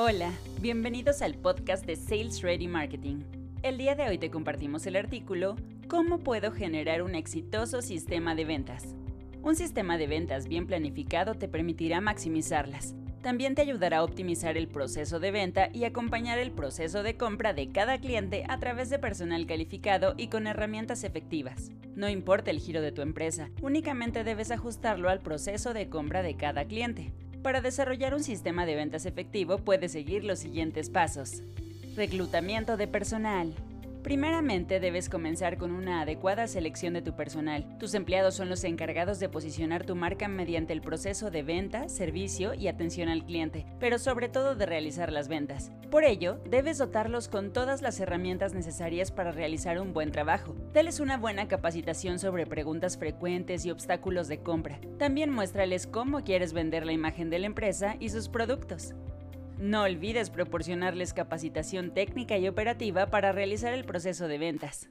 Hola, bienvenidos al podcast de Sales Ready Marketing. El día de hoy te compartimos el artículo ¿Cómo puedo generar un exitoso sistema de ventas? Un sistema de ventas bien planificado te permitirá maximizarlas. También te ayudará a optimizar el proceso de venta y acompañar el proceso de compra de cada cliente a través de personal calificado y con herramientas efectivas. No importa el giro de tu empresa, únicamente debes ajustarlo al proceso de compra de cada cliente. Para desarrollar un sistema de ventas efectivo puedes seguir los siguientes pasos. Reclutamiento de personal. Primeramente debes comenzar con una adecuada selección de tu personal. Tus empleados son los encargados de posicionar tu marca mediante el proceso de venta, servicio y atención al cliente, pero sobre todo de realizar las ventas. Por ello, debes dotarlos con todas las herramientas necesarias para realizar un buen trabajo. Dales una buena capacitación sobre preguntas frecuentes y obstáculos de compra. También muéstrales cómo quieres vender la imagen de la empresa y sus productos. No olvides proporcionarles capacitación técnica y operativa para realizar el proceso de ventas.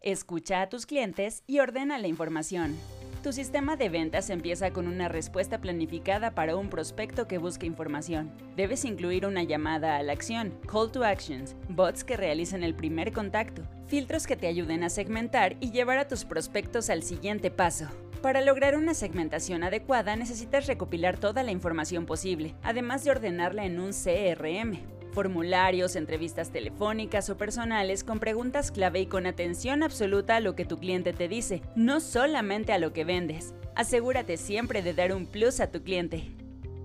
Escucha a tus clientes y ordena la información. Tu sistema de ventas empieza con una respuesta planificada para un prospecto que busca información. Debes incluir una llamada a la acción, call to actions, bots que realicen el primer contacto, filtros que te ayuden a segmentar y llevar a tus prospectos al siguiente paso. Para lograr una segmentación adecuada necesitas recopilar toda la información posible, además de ordenarla en un CRM. Formularios, entrevistas telefónicas o personales con preguntas clave y con atención absoluta a lo que tu cliente te dice, no solamente a lo que vendes. Asegúrate siempre de dar un plus a tu cliente.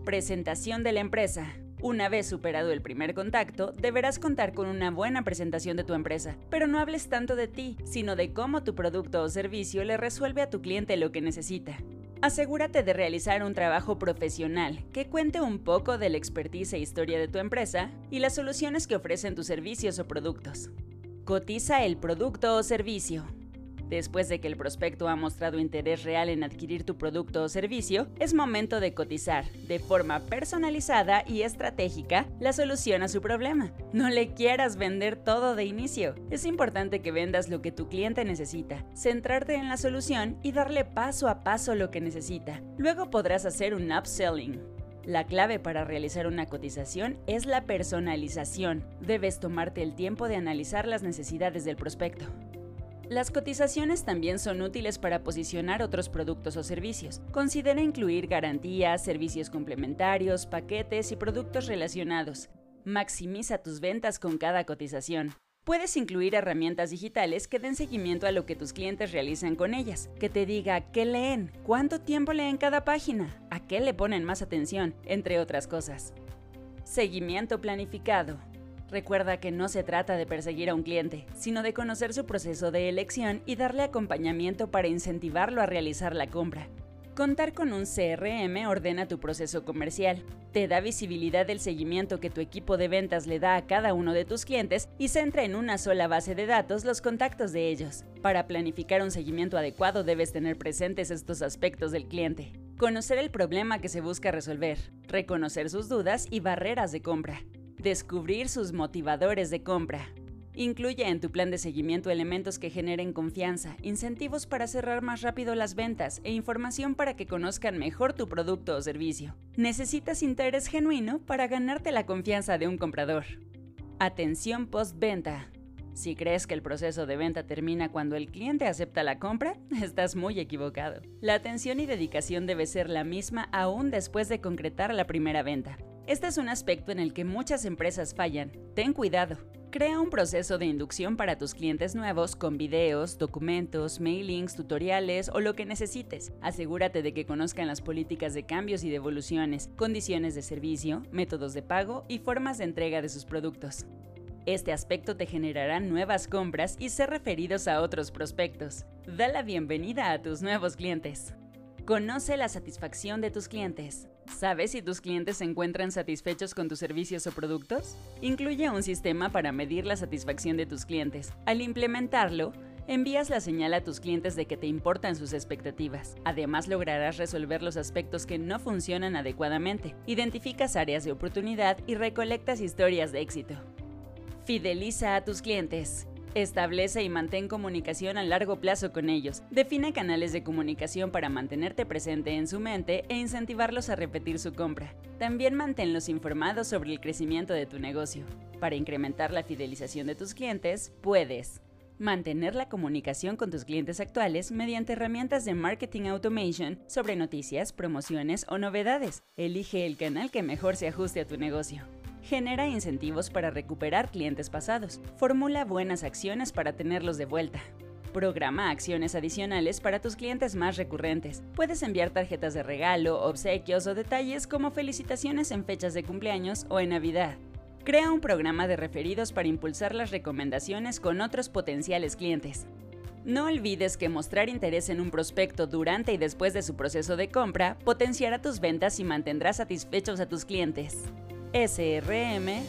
Presentación de la empresa. Una vez superado el primer contacto, deberás contar con una buena presentación de tu empresa, pero no hables tanto de ti, sino de cómo tu producto o servicio le resuelve a tu cliente lo que necesita. Asegúrate de realizar un trabajo profesional que cuente un poco de la expertise e historia de tu empresa y las soluciones que ofrecen tus servicios o productos. Cotiza el producto o servicio. Después de que el prospecto ha mostrado interés real en adquirir tu producto o servicio, es momento de cotizar, de forma personalizada y estratégica, la solución a su problema. No le quieras vender todo de inicio. Es importante que vendas lo que tu cliente necesita, centrarte en la solución y darle paso a paso lo que necesita. Luego podrás hacer un upselling, la clave para realizar una cotización es la personalización. Debes tomarte el tiempo de analizar las necesidades del prospecto. Las cotizaciones también son útiles para posicionar otros productos o servicios. Considera incluir garantías, servicios complementarios, paquetes y productos relacionados. Maximiza tus ventas con cada cotización. Puedes incluir herramientas digitales que den seguimiento a lo que tus clientes realizan con ellas, que te diga qué leen, cuánto tiempo leen cada página, a qué le ponen más atención, entre otras cosas. Seguimiento planificado. Recuerda que no se trata de perseguir a un cliente, sino de conocer su proceso de elección y darle acompañamiento para incentivarlo a realizar la compra. Contar con un CRM ordena tu proceso comercial, te da visibilidad del seguimiento que tu equipo de ventas le da a cada uno de tus clientes y centra en una sola base de datos los contactos de ellos. Para planificar un seguimiento adecuado debes tener presentes estos aspectos del cliente. Conocer el problema que se busca resolver, reconocer sus dudas y barreras de compra, Descubrir sus motivadores de compra. Incluye en tu plan de seguimiento elementos que generen confianza, incentivos para cerrar más rápido las ventas e información para que conozcan mejor tu producto o servicio. Necesitas interés genuino para ganarte la confianza de un comprador. Atención postventa. Si crees que el proceso de venta termina cuando el cliente acepta la compra, estás muy equivocado. La atención y dedicación debe ser la misma aún después de concretar la primera venta. Este es un aspecto en el que muchas empresas fallan. Ten cuidado. Crea un proceso de inducción para tus clientes nuevos con videos, documentos, mailings, tutoriales o lo que necesites. Asegúrate de que conozcan las políticas de cambios y devoluciones, condiciones de servicio, métodos de pago y formas de entrega de sus productos. Este aspecto te generará nuevas compras y ser referidos a otros prospectos. Da la bienvenida a tus nuevos clientes. Conoce la satisfacción de tus clientes. ¿Sabes si tus clientes se encuentran satisfechos con tus servicios o productos? Incluye un sistema para medir la satisfacción de tus clientes. Al implementarlo, envías la señal a tus clientes de que te importan sus expectativas. Además, lograrás resolver los aspectos que no funcionan adecuadamente, identificas áreas de oportunidad y recolectas historias de éxito. Fideliza a tus clientes. Establece y mantén comunicación a largo plazo con ellos. Define canales de comunicación para mantenerte presente en su mente e incentivarlos a repetir su compra. También manténlos informados sobre el crecimiento de tu negocio. Para incrementar la fidelización de tus clientes, puedes mantener la comunicación con tus clientes actuales mediante herramientas de marketing automation sobre noticias, promociones o novedades. Elige el canal que mejor se ajuste a tu negocio. Genera incentivos para recuperar clientes pasados. Formula buenas acciones para tenerlos de vuelta. Programa acciones adicionales para tus clientes más recurrentes. Puedes enviar tarjetas de regalo, obsequios o detalles como felicitaciones en fechas de cumpleaños o en Navidad. Crea un programa de referidos para impulsar las recomendaciones con otros potenciales clientes. No olvides que mostrar interés en un prospecto durante y después de su proceso de compra potenciará tus ventas y mantendrá satisfechos a tus clientes srm.mx